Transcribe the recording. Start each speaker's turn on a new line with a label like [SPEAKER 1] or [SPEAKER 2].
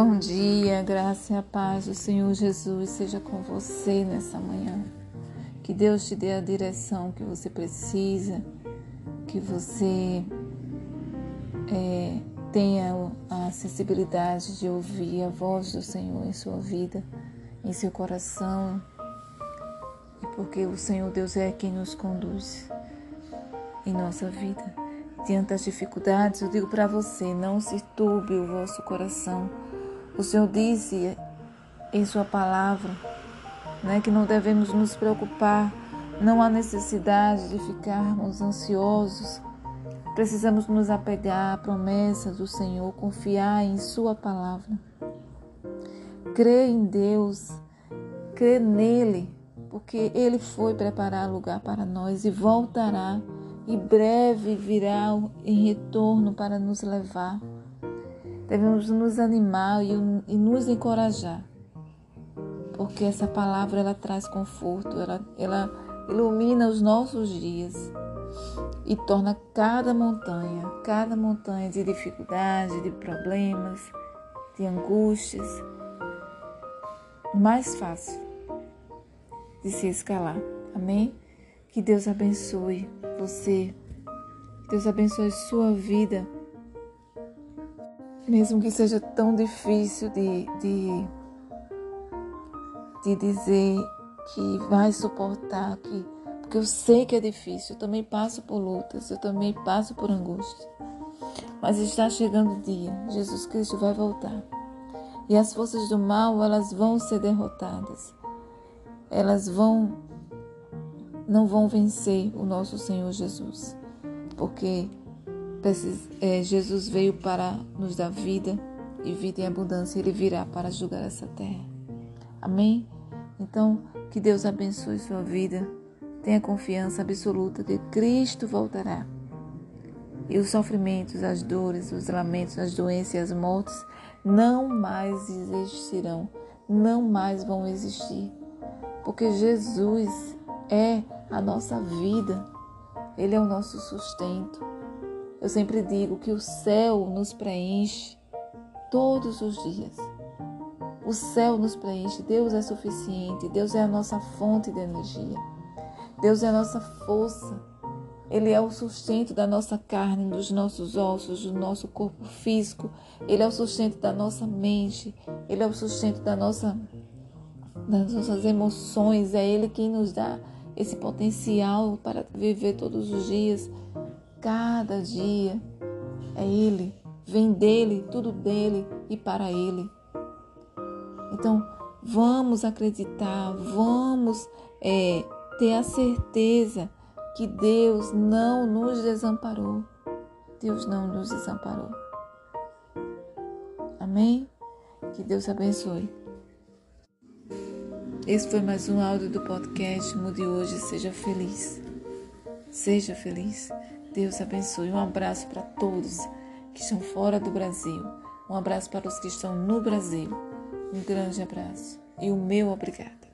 [SPEAKER 1] Bom dia, graça e a paz do Senhor Jesus seja com você nessa manhã. Que Deus te dê a direção que você precisa, que você é, tenha a sensibilidade de ouvir a voz do Senhor em sua vida, em seu coração, porque o Senhor Deus é quem nos conduz em nossa vida. Diante das dificuldades, eu digo para você: não se turbe o vosso coração. O Senhor disse em Sua palavra né, que não devemos nos preocupar, não há necessidade de ficarmos ansiosos. Precisamos nos apegar à promessa do Senhor, confiar em Sua palavra. Crer em Deus, crer nele, porque Ele foi preparar lugar para nós e voltará e breve virá em retorno para nos levar. Devemos nos animar e, e nos encorajar, porque essa palavra ela traz conforto, ela, ela ilumina os nossos dias e torna cada montanha, cada montanha de dificuldade, de problemas, de angústias, mais fácil de se escalar. Amém? Que Deus abençoe você. Que Deus abençoe sua vida. Mesmo que seja tão difícil de, de, de dizer que vai suportar, que, porque eu sei que é difícil, eu também passo por lutas, eu também passo por angústia. Mas está chegando o dia, Jesus Cristo vai voltar. E as forças do mal, elas vão ser derrotadas. Elas vão não vão vencer o nosso Senhor Jesus, porque Jesus veio para nos dar vida e vida em abundância. Ele virá para julgar essa terra. Amém? Então, que Deus abençoe sua vida. Tenha confiança absoluta que Cristo voltará. E os sofrimentos, as dores, os lamentos, as doenças e as mortes não mais existirão, não mais vão existir. Porque Jesus é a nossa vida, Ele é o nosso sustento. Eu sempre digo que o céu nos preenche todos os dias. O céu nos preenche, Deus é suficiente, Deus é a nossa fonte de energia, Deus é a nossa força, Ele é o sustento da nossa carne, dos nossos ossos, do nosso corpo físico, Ele é o sustento da nossa mente, Ele é o sustento da nossa, das nossas emoções, é Ele quem nos dá esse potencial para viver todos os dias, cada dia. É Ele, vem dele, tudo dele e para Ele. Então, vamos acreditar, vamos é, ter a certeza que Deus não nos desamparou. Deus não nos desamparou. Amém? Que Deus abençoe. Esse foi mais um áudio do podcast Mude Hoje, seja feliz. Seja feliz. Deus abençoe. Um abraço para todos que estão fora do Brasil. Um abraço para os que estão no Brasil. Um grande abraço e o meu obrigada.